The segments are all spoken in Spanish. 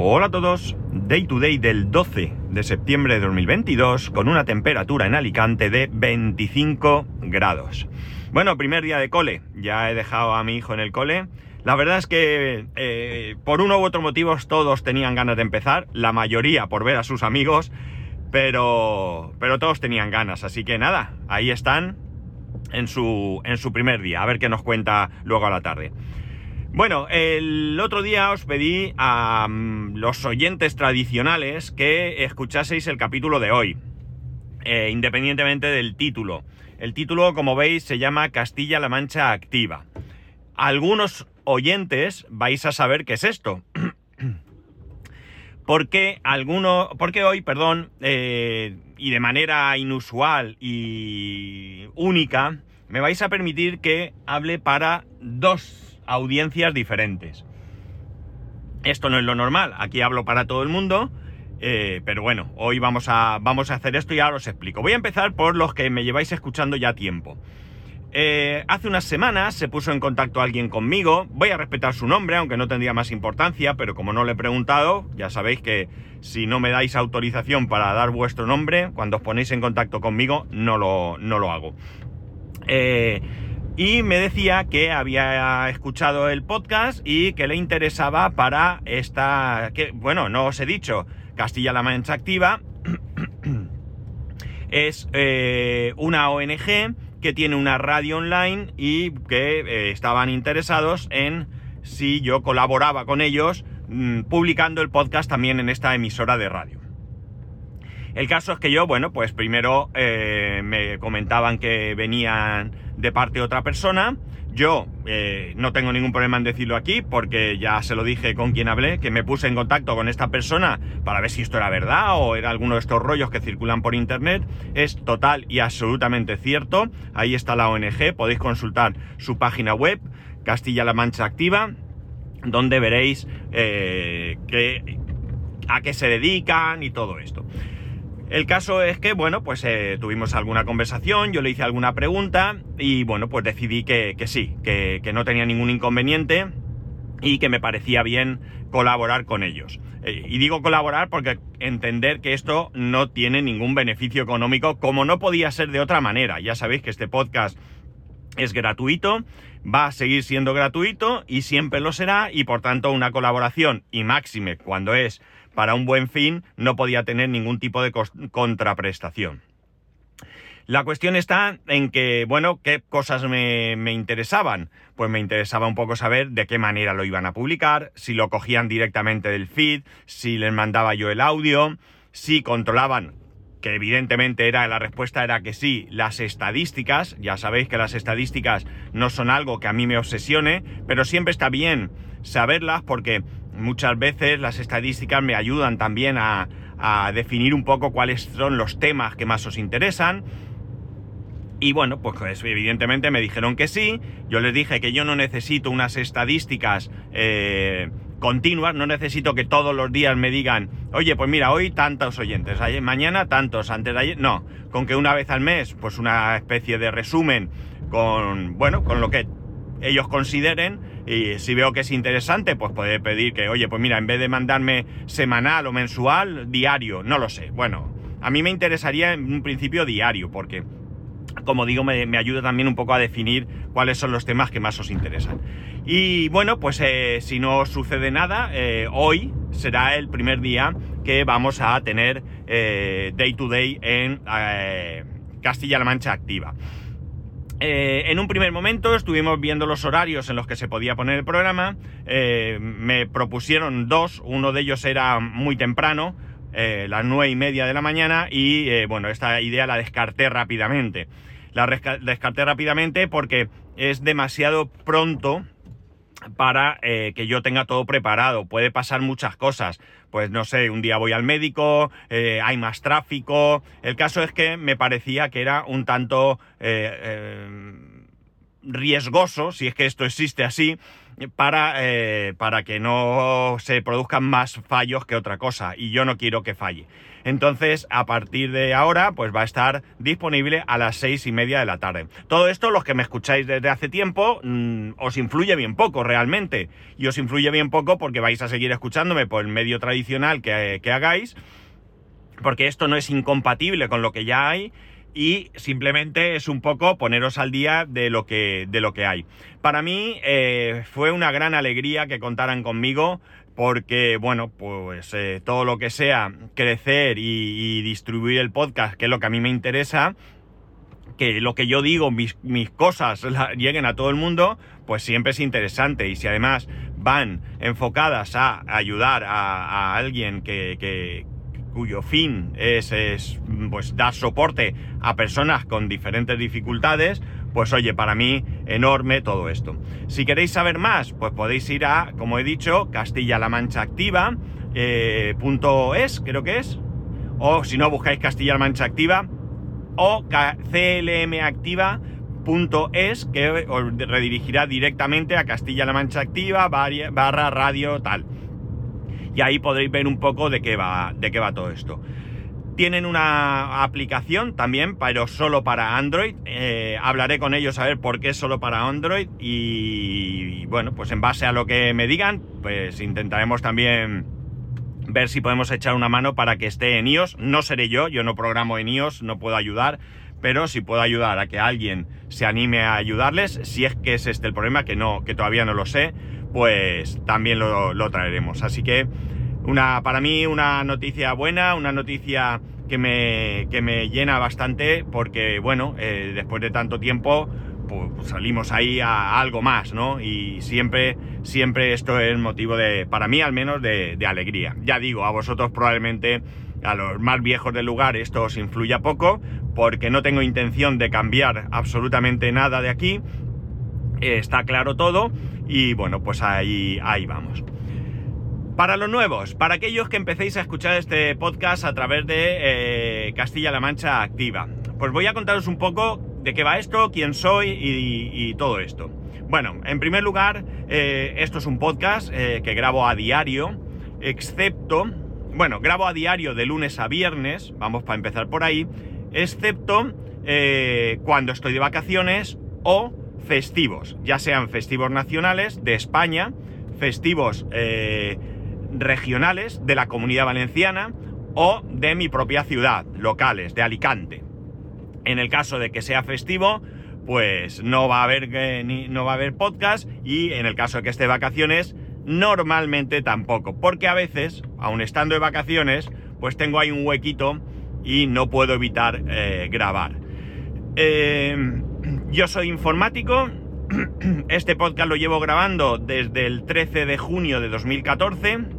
Hola a todos, Day to Day del 12 de septiembre de 2022 con una temperatura en Alicante de 25 grados. Bueno, primer día de cole, ya he dejado a mi hijo en el cole. La verdad es que eh, por uno u otro motivo todos tenían ganas de empezar, la mayoría por ver a sus amigos, pero, pero todos tenían ganas, así que nada, ahí están en su, en su primer día, a ver qué nos cuenta luego a la tarde. Bueno, el otro día os pedí a mm, los oyentes tradicionales que escuchaseis el capítulo de hoy, eh, independientemente del título. El título, como veis, se llama Castilla-La Mancha Activa. Algunos oyentes vais a saber qué es esto. porque alguno, porque hoy, perdón, eh, y de manera inusual y única, me vais a permitir que hable para dos audiencias diferentes. Esto no es lo normal, aquí hablo para todo el mundo, eh, pero bueno, hoy vamos a, vamos a hacer esto y ahora os explico. Voy a empezar por los que me lleváis escuchando ya tiempo. Eh, hace unas semanas se puso en contacto alguien conmigo, voy a respetar su nombre, aunque no tendría más importancia, pero como no le he preguntado, ya sabéis que si no me dais autorización para dar vuestro nombre, cuando os ponéis en contacto conmigo, no lo, no lo hago. Eh, y me decía que había escuchado el podcast y que le interesaba para esta, bueno, no os he dicho, Castilla-La Mancha Activa es eh, una ONG que tiene una radio online y que eh, estaban interesados en si yo colaboraba con ellos mm, publicando el podcast también en esta emisora de radio. El caso es que yo, bueno, pues primero eh, me comentaban que venían de parte de otra persona. Yo eh, no tengo ningún problema en decirlo aquí porque ya se lo dije con quien hablé, que me puse en contacto con esta persona para ver si esto era verdad o era alguno de estos rollos que circulan por internet. Es total y absolutamente cierto. Ahí está la ONG, podéis consultar su página web, Castilla-La Mancha Activa, donde veréis eh, a qué se dedican y todo esto. El caso es que, bueno, pues eh, tuvimos alguna conversación, yo le hice alguna pregunta y, bueno, pues decidí que, sí, que, no tenía ningún inconveniente y que me parecía bien colaborar con ellos. Eh, y digo colaborar porque entender que esto no tiene ningún beneficio económico, como no podía ser de otra manera. Ya sabéis que este podcast es gratuito, va a seguir siendo gratuito y siempre lo será y por tanto una colaboración y máxime cuando es para un buen fin no podía tener ningún tipo de contraprestación. La cuestión está en que, bueno, ¿qué cosas me, interesaban? Pues me interesaba un poco saber de qué manera lo iban a publicar, si lo cogían directamente del feed, si les mandaba yo el audio, si controlaban, que evidentemente era la respuesta era que sí, las estadísticas, ya sabéis que las estadísticas no son algo que a mí me obsesione, pero siempre está bien saberlas porque muchas veces las estadísticas me ayudan también a, definir un poco cuáles son los temas que más os interesan. Y bueno, pues evidentemente me dijeron que sí. Yo les dije que yo no necesito unas estadísticas eh, continuas, no necesito que todos los días me digan, oye, pues mira, hoy tantos oyentes, mañana tantos, antes de ayer. No, con que una vez al mes, pues una especie de resumen con, bueno, con lo que ellos consideren y si veo que es interesante, pues puede pedir que, oye, pues mira, en vez de mandarme semanal o mensual, diario, no lo sé. Bueno, a mí me interesaría en un principio diario, porque, como digo, me, ayuda también un poco a definir cuáles son los temas que más os interesan. Y bueno, pues eh, si no sucede nada, eh, hoy será el primer día que vamos a tener eh, day to day en Castilla-La Mancha activa. Eh, en un primer momento estuvimos viendo los horarios en los que se podía poner el programa. Eh, me propusieron dos, uno de ellos era muy temprano, eh, las nueve y media de la mañana, y bueno, esta idea la descarté rápidamente. La descarté rápidamente porque es demasiado pronto para que yo tenga todo preparado. Puede pasar muchas cosas pues no sé, un día voy al médico, eh, hay más tráfico. El caso es que me parecía que era un tanto eh, eh, riesgoso, si es que esto existe así, para, eh, para que no se produzcan más fallos que otra cosa. Y yo no quiero que falle. Entonces, a partir de ahora, pues va a estar disponible a las seis y media de la tarde. Todo esto, los que me escucháis desde hace tiempo, mm, os influye bien poco realmente. Y os influye bien poco porque vais a seguir escuchándome por el medio tradicional que, que hagáis. Porque esto no es incompatible con lo que ya hay y simplemente es un poco poneros al día de lo que, de lo que hay. Para mí eh, fue una gran alegría que contaran conmigo porque, bueno, pues eh, todo lo que sea crecer y, distribuir el podcast, que es lo que a mí me interesa, que lo que yo digo, mis, cosas lleguen a todo el mundo, pues siempre es interesante. Y si además van enfocadas a ayudar a, alguien que, cuyo fin es, es, pues dar soporte a personas con diferentes dificultades, pues oye, para mí enorme todo esto. Si queréis saber más, pues podéis ir a, como he dicho, Castilla-La Mancha Activa, eh, es, creo que es, o si no buscáis Castilla-La Mancha Activa, o clmactiva.es, que os redirigirá directamente a Castilla-La Mancha Activa, barra radio tal. Y ahí podréis ver un poco de qué va, de qué va todo esto. Tienen una aplicación también, pero solo para Android. Eh, hablaré con ellos a ver por qué solo para Android. Y, bueno, pues en base a lo que me digan, pues intentaremos también ver si podemos echar una mano para que esté en iOS. No seré yo, yo no programo en iOS, no puedo ayudar. Pero si puedo ayudar a que alguien se anime a ayudarles, si es que es este el problema, que no, que todavía no lo sé, pues también lo, lo traeremos. Así que una, para mí una noticia buena, una noticia que me, que me llena bastante porque, bueno, eh, después de tanto tiempo pues, pues, salimos ahí a, algo más, ¿no? Y siempre, siempre esto es motivo de, para mí al menos, de, alegría. Ya digo, a vosotros probablemente, a los más viejos del lugar, esto os influya poco porque no tengo intención de cambiar absolutamente nada de aquí. está claro todo y bueno, pues ahí, ahí vamos. Para los nuevos, para aquellos que empecéis a escuchar este podcast a través de eh, Castilla-La Mancha Activa, pues voy a contaros un poco de qué va esto, quién soy y, todo esto. Bueno, en primer lugar, eh, esto es un podcast eh, que grabo a diario, excepto, bueno, grabo a diario de lunes a viernes, vamos para empezar por ahí, excepto cuando estoy de vacaciones o festivos, ya sean festivos nacionales de España, festivos regionales de la comunidad valenciana o de mi propia ciudad, locales, de Alicante. En el caso de que sea festivo, pues no va a haber, eh, no va a haber podcast y en el caso de que esté de vacaciones, normalmente tampoco, porque a veces, aun estando de vacaciones, pues tengo ahí un huequito y no puedo evitar eh, grabar. Eh, yo soy informático, este podcast lo llevo grabando desde el 13 de junio de 2014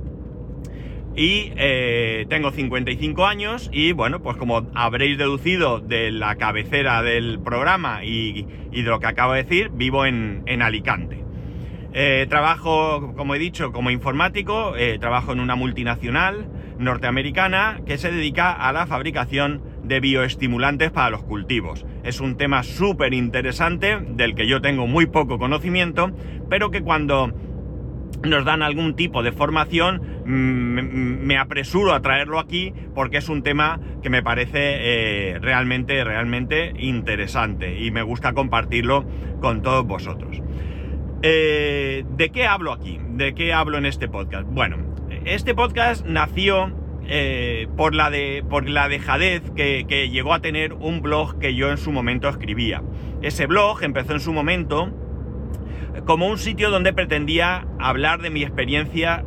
y eh, tengo 55 años y bueno, pues como habréis deducido de la cabecera del programa y, de lo que acabo de decir, vivo en, Alicante. Eh, trabajo, como he dicho, como informático, eh, trabajo en una multinacional norteamericana que se dedica a la fabricación de bioestimulantes para los cultivos. Es un tema súper interesante del que yo tengo muy poco conocimiento, pero que cuando nos dan algún tipo de formación, mm, me apresuro a traerlo aquí porque es un tema que me parece eh, realmente, realmente interesante y me gusta compartirlo con todos vosotros. Eh, ¿De qué hablo aquí? ¿De qué hablo en este podcast? Bueno, este podcast nació eh, por, la de, por la dejadez que, que llegó a tener un blog que yo en su momento escribía. Ese blog empezó en su momento como un sitio donde pretendía hablar de mi experiencia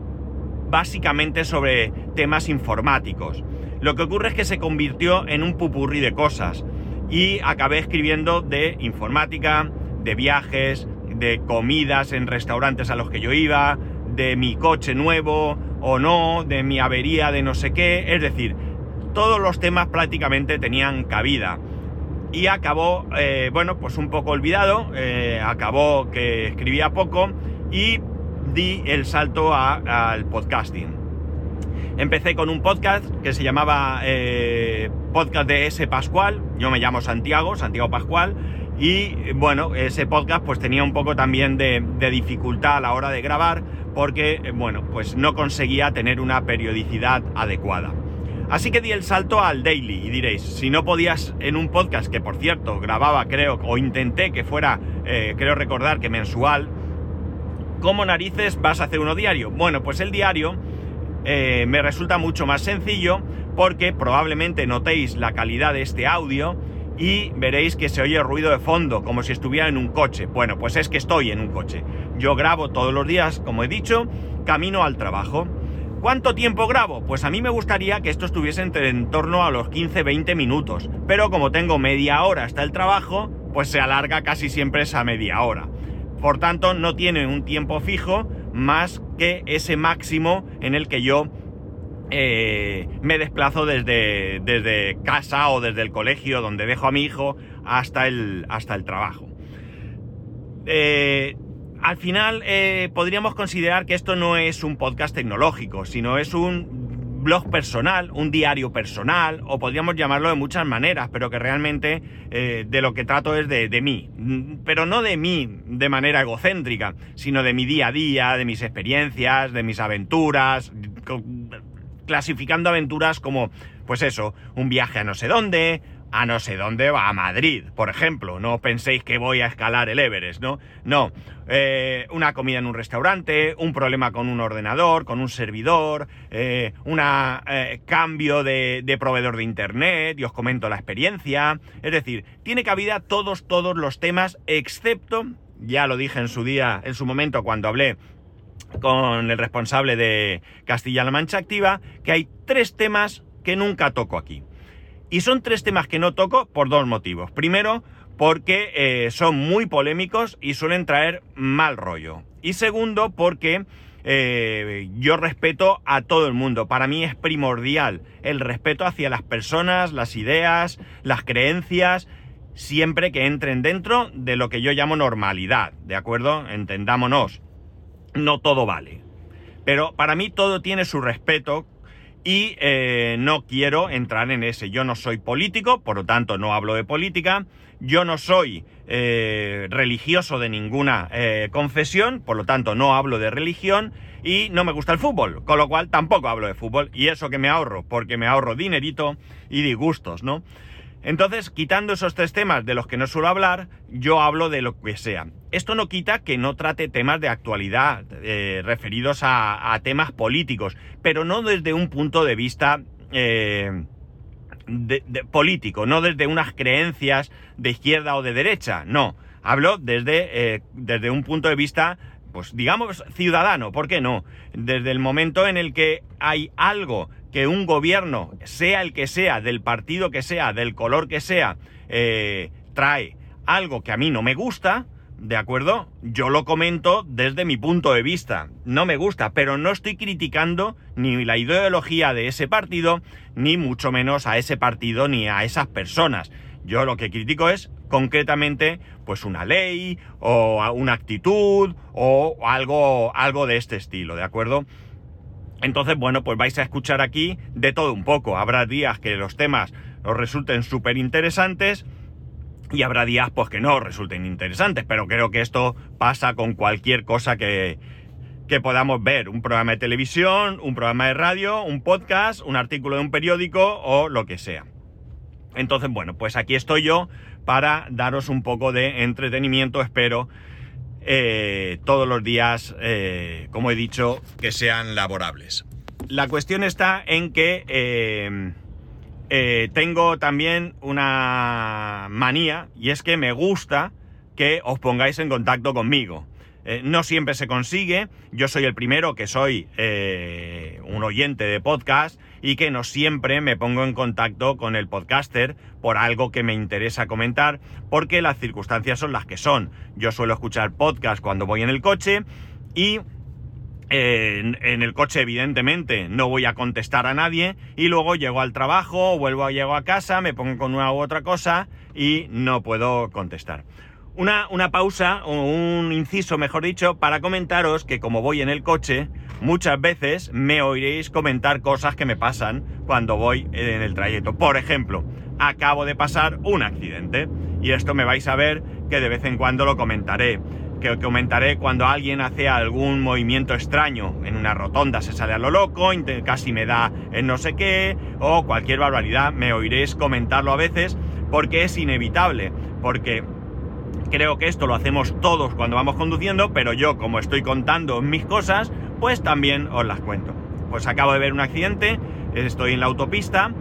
básicamente sobre temas informáticos. Lo que ocurre es que se convirtió en un pupurri de cosas y acabé escribiendo de informática, de viajes, de comidas en restaurantes a los que yo iba, de mi coche nuevo o no, de mi avería de no sé qué, es decir, todos los temas prácticamente tenían cabida y acabó, eh, bueno, pues un poco olvidado, eh, acabó que escribía poco y di el salto al podcasting. Empecé con un podcast que se llamaba eh, Podcast de S. Pascual, yo me llamo Santiago, Santiago Pascual, y bueno, ese podcast pues tenía un poco también de, de dificultad a la hora de grabar, porque bueno, pues no conseguía tener una periodicidad adecuada. Así que di el salto al daily y diréis, si no podías en un podcast que por cierto grababa creo o intenté que fuera, eh, creo recordar que mensual, ¿cómo narices vas a hacer uno diario? Bueno, pues el diario eh, me resulta mucho más sencillo porque probablemente notéis la calidad de este audio y veréis que se oye ruido de fondo, como si estuviera en un coche. Bueno, pues es que estoy en un coche. Yo grabo todos los días, como he dicho, camino al trabajo. ¿Cuánto tiempo grabo? Pues a mí me gustaría que esto estuviese entre en torno a los 15-20 minutos, pero como tengo media hora hasta el trabajo, pues se alarga casi siempre esa media hora. Por tanto, no tiene un tiempo fijo más que ese máximo en el que yo eh, me desplazo desde, desde, casa o desde el colegio donde dejo a mi hijo hasta el, hasta el trabajo. Eh, al final eh, podríamos considerar que esto no es un podcast tecnológico, sino es un blog personal, un diario personal, o podríamos llamarlo de muchas maneras, pero que realmente eh, de lo que trato es de, de, mí. Pero no de mí de manera egocéntrica, sino de mi día a día, de mis experiencias, de mis aventuras, clasificando aventuras como, pues eso, un viaje a no sé dónde, a no sé dónde va, a Madrid, por ejemplo. No penséis que voy a escalar el Everest, ¿no? No. Eh, una comida en un restaurante, un problema con un ordenador, con un servidor, eh, un eh, cambio de, de, proveedor de internet, y os comento la experiencia. Es decir, tiene cabida todos, todos los temas, excepto, ya lo dije en su día, en su momento, cuando hablé con el responsable de Castilla-La Mancha Activa, que hay tres temas que nunca toco aquí. Y son tres temas que no toco por dos motivos. Primero, porque eh, son muy polémicos y suelen traer mal rollo. Y segundo, porque eh, yo respeto a todo el mundo. Para mí es primordial el respeto hacia las personas, las ideas, las creencias, siempre que entren dentro de lo que yo llamo normalidad. ¿De acuerdo? Entendámonos. No todo vale. Pero para mí todo tiene su respeto y eh, no quiero entrar en ese. Yo no soy político, por lo tanto no hablo de política. Yo no soy eh, religioso de ninguna eh, confesión, por lo tanto no hablo de religión y no me gusta el fútbol, con lo cual tampoco hablo de fútbol y eso que me ahorro, porque me ahorro dinerito y disgustos, ¿no? Entonces, quitando esos tres temas de los que no suelo hablar, yo hablo de lo que sea. Esto no quita que no trate temas de actualidad eh, referidos a, temas políticos, pero no desde un punto de vista eh, político, no desde unas creencias de izquierda o de derecha, no. Hablo desde, eh, desde un punto de vista pues digamos ciudadano, ¿por qué no? Desde el momento en el que hay algo que un gobierno, sea el que sea, del partido que sea, del color que sea, eh, trae algo que a mí no me gusta, ¿de acuerdo? Yo lo comento desde mi punto de vista. No me gusta, pero no estoy criticando ni la ideología de ese partido, ni mucho menos a ese partido ni a esas personas. Yo lo que critico es concretamente pues una ley o una actitud o algo, algo de este estilo, ¿de acuerdo? Entonces, bueno, pues vais a escuchar aquí de todo un poco. Habrá días que los temas os resulten súper interesantes y habrá días pues que no resulten interesantes, pero creo que esto pasa con cualquier cosa que, que podamos ver. Un programa de televisión, un programa de radio, un podcast, un artículo de un periódico o lo que sea. Entonces, bueno, pues aquí estoy yo para daros un poco de entretenimiento, espero, eh, todos los días, eh, como he dicho, que sean laborables. La cuestión está en que eh, tengo también una manía y es que me gusta que os pongáis en contacto conmigo. No siempre se consigue, yo soy el primero que soy un oyente de podcast y que no siempre me pongo en contacto con el podcaster por algo que me interesa comentar, porque las circunstancias son las que son. Yo suelo escuchar podcast cuando voy en el coche y eh, en, el coche evidentemente no voy a contestar a nadie y luego llego al trabajo, vuelvo llego a casa, me pongo con una u otra cosa y no puedo contestar. Una, una pausa, o un inciso, mejor dicho, para comentaros que como voy en el coche, muchas veces me oiréis comentar cosas que me pasan cuando voy en el trayecto. Por ejemplo, acabo de pasar un accidente y esto me vais a ver que de vez en cuando lo comentaré. Que comentaré cuando alguien hace algún movimiento extraño en una rotonda, se sale a lo loco, casi me da en no sé qué, o cualquier barbaridad, me oiréis comentarlo a veces porque es inevitable, porque creo que esto lo hacemos todos cuando vamos conduciendo, pero yo como estoy contando mis cosas, pues también os las cuento. Pues acabo de ver un accidente, estoy en la autopista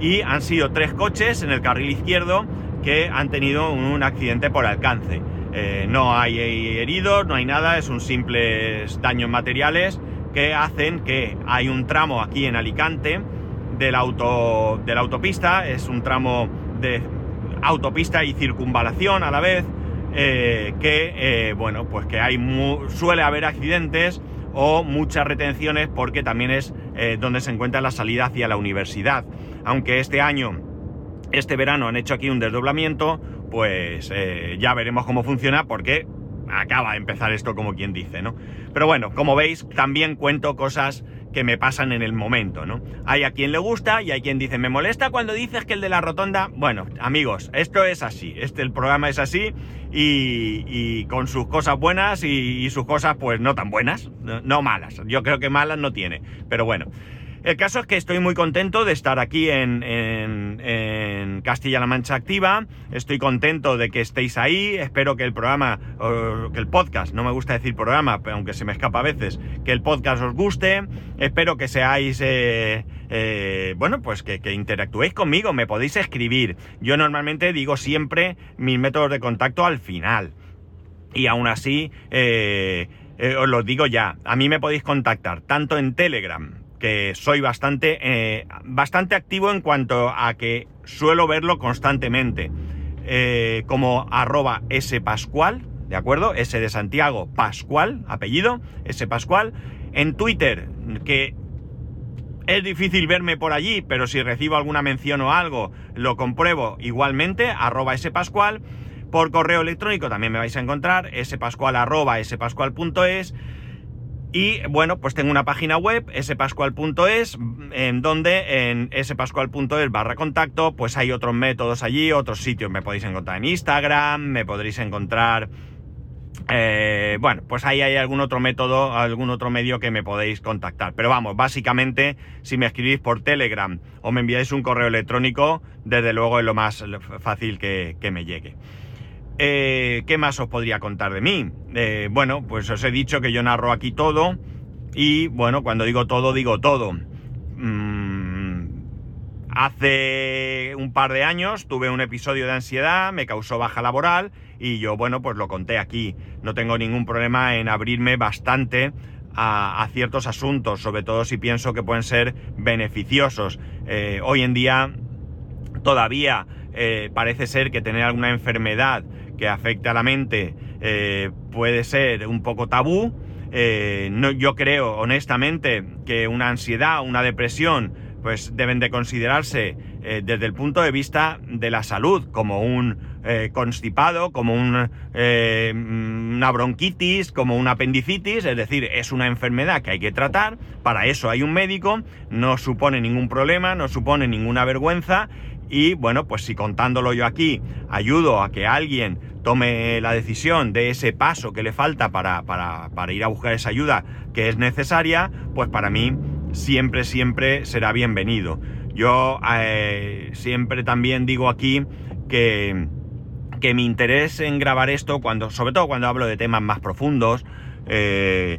y han sido tres coches en el carril izquierdo que han tenido un accidente por alcance. Eh, no hay heridos, no hay nada, es un simples daños materiales que hacen que hay un tramo aquí en Alicante del auto, de la autopista, es un tramo de autopista y circunvalación a la vez, eh, que, eh, bueno, pues que hay suele haber accidentes o muchas retenciones porque también es eh, donde se encuentra la salida hacia la universidad. Aunque este año, este verano han hecho aquí un desdoblamiento, pues ya veremos cómo funciona porque acaba de empezar esto como quien dice, ¿no? Pero bueno, como veis, también cuento cosas que me pasan en el momento, ¿no? Hay a quien le gusta y hay quien dice, me molesta cuando dices que el de la rotonda... Bueno, amigos, esto es así, este, el programa es así y, con sus cosas buenas y, sus cosas pues no tan buenas, no malas. Yo creo que malas no tiene, pero bueno. El caso es que estoy muy contento de estar aquí en, Castilla-La Mancha Activa. Estoy contento de que estéis ahí. Espero que el programa, que el podcast, no me gusta decir programa, aunque se me escapa a veces, que el podcast os guste. Espero que seáis, eh, eh, bueno, pues que, interactuéis conmigo. Me podéis escribir. Yo normalmente digo siempre mis métodos de contacto al final. Y aún así, eh, os lo digo ya. A mí me podéis contactar tanto en Telegram que soy bastante, eh, bastante activo en cuanto a que suelo verlo constantemente. Eh, como arroba Pascual, ¿de acuerdo? S de Santiago, Pascual, apellido, S Pascual. En Twitter, que es difícil verme por allí, pero si recibo alguna mención o algo, lo compruebo igualmente, arroba Pascual. Por correo electrónico también me vais a encontrar, spascual arroba spascual.es. Y bueno, pues tengo una página web, spascual.es, en donde en spascual.es barra contacto, pues hay otros métodos allí, otros sitios. Me podéis encontrar en Instagram, me podréis encontrar... Eh, bueno, pues ahí hay algún otro método, algún otro medio que me podéis contactar. Pero vamos, básicamente, si me escribís por Telegram o me enviáis un correo electrónico, desde luego es lo más fácil que me llegue. Eh, ¿Qué más os podría contar de mí? Eh, bueno, pues os he dicho que yo narro aquí todo y bueno, cuando digo todo, digo todo. Mm, hace un par de años tuve un episodio de ansiedad, me causó baja laboral y yo, bueno, pues lo conté aquí. No tengo ningún problema en abrirme bastante a, ciertos asuntos, sobre todo si pienso que pueden ser beneficiosos. Eh, hoy en día todavía parece ser que tener alguna enfermedad que afecte a la mente eh, puede ser un poco tabú. Eh, yo creo honestamente que una ansiedad, una depresión, pues deben de considerarse eh, desde el punto de vista de la salud como un constipado, como un, una bronquitis, como una apendicitis, es decir, es una enfermedad que hay que tratar, para eso hay un médico, no supone ningún problema, no supone ninguna vergüenza y bueno, pues si contándolo yo aquí ayudo a que alguien tome la decisión de ese paso que le falta para, ir a buscar esa ayuda que es necesaria, pues para mí siempre, siempre será bienvenido. Yo eh, siempre también digo aquí que, que, mi interés en grabar esto, cuando, sobre todo cuando hablo de temas más profundos, eh,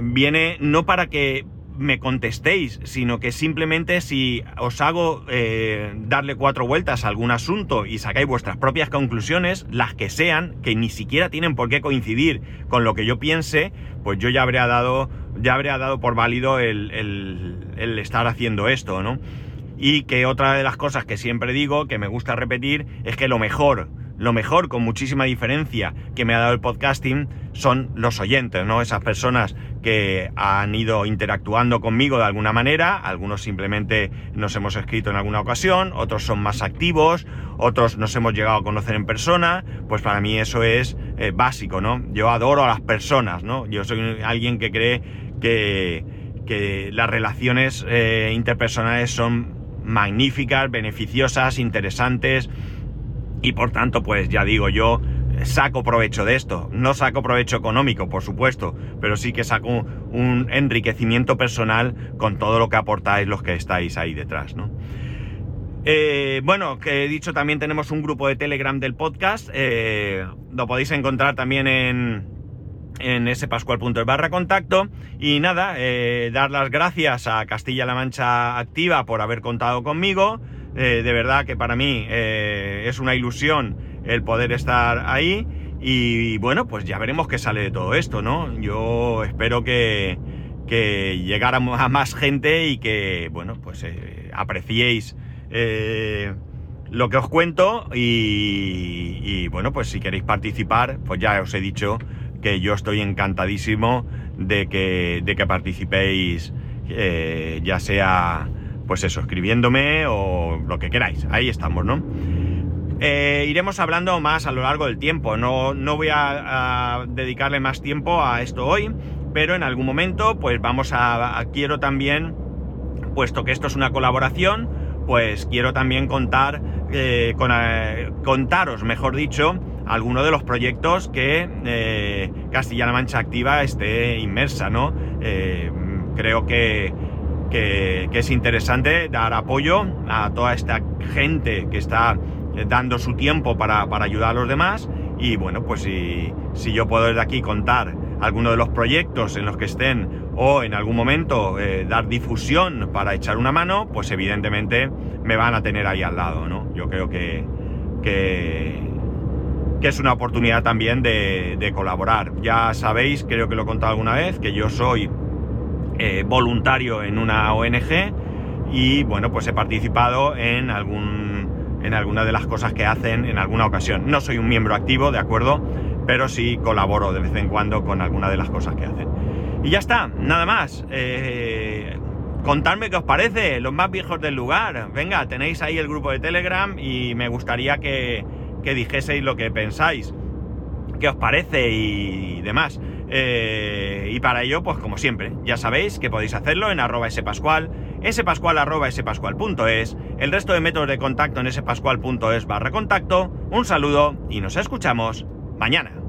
viene no para que me contestéis, sino que simplemente si os hago eh, darle cuatro vueltas a algún asunto y sacáis vuestras propias conclusiones, las que sean, que ni siquiera tienen por qué coincidir con lo que yo piense, pues yo ya habré dado, ya habré dado por válido el, el estar haciendo esto, ¿no? Y que otra de las cosas que siempre digo, que me gusta repetir, es que lo mejor lo mejor, con muchísima diferencia que me ha dado el podcasting, son los oyentes, ¿no? Esas personas que han ido interactuando conmigo de alguna manera, algunos simplemente nos hemos escrito en alguna ocasión, otros son más activos, otros nos hemos llegado a conocer en persona, pues para mí eso es eh, básico, ¿no? Yo adoro a las personas, ¿no? Yo soy alguien que cree que, que las relaciones eh, interpersonales son magníficas, beneficiosas, interesantes y por tanto, pues ya digo, yo saco provecho de esto. No saco provecho económico, por supuesto, pero sí que saco un enriquecimiento personal con todo lo que aportáis los que estáis ahí detrás, ¿no? Eh, bueno, que he dicho, también tenemos un grupo de Telegram del podcast. Eh, lo podéis encontrar también en, en spascual.es barra contacto. Y nada, eh, dar las gracias a Castilla-La Mancha Activa por haber contado conmigo. De verdad que para mí es una ilusión el poder estar ahí. Y bueno, pues ya veremos qué sale de todo esto, ¿no? Yo espero que, que a más gente y que, bueno, pues apreciéis eh, lo que os cuento y, bueno, pues si queréis participar, pues ya os he dicho que yo estoy encantadísimo de que, de que participéis, eh, ya sea, pues eso, escribiéndome o lo que queráis. Ahí estamos, ¿no? Eh, iremos hablando más a lo largo del tiempo. No, no voy a, dedicarle más tiempo a esto hoy, pero en algún momento, pues vamos a, quiero también, puesto que esto es una colaboración, pues quiero también contar, eh, con, eh, contaros, mejor dicho, algunos de los proyectos que eh, Castilla-La Mancha Activa esté inmersa, ¿no? Creo que, que, es interesante dar apoyo a toda esta gente que está dando su tiempo para, para ayudar a los demás y bueno, pues si, si yo puedo desde aquí contar alguno de los proyectos en los que estén o en algún momento eh, dar difusión para echar una mano, pues evidentemente me van a tener ahí al lado, ¿no? Yo creo que, que, que es una oportunidad también de, de, colaborar. Ya sabéis, creo que lo he contado alguna vez, que yo soy eh, voluntario en una ONG y bueno, pues he participado en algún en alguna de las cosas que hacen en alguna ocasión. No soy un miembro activo, de acuerdo, pero sí colaboro de vez en cuando con alguna de las cosas que hacen. Y ya está, nada más. Eh, contadme qué os parece, los más viejos del lugar. Venga, tenéis ahí el grupo de Telegram y me gustaría que, que dijeseis lo que pensáis, qué os parece y demás. Eh, y para ello, pues como siempre, ya sabéis que podéis hacerlo en arroba spascual, spascual arroba spascual.es, el resto de métodos de contacto en spascual.es barra contacto. Un saludo y nos escuchamos mañana.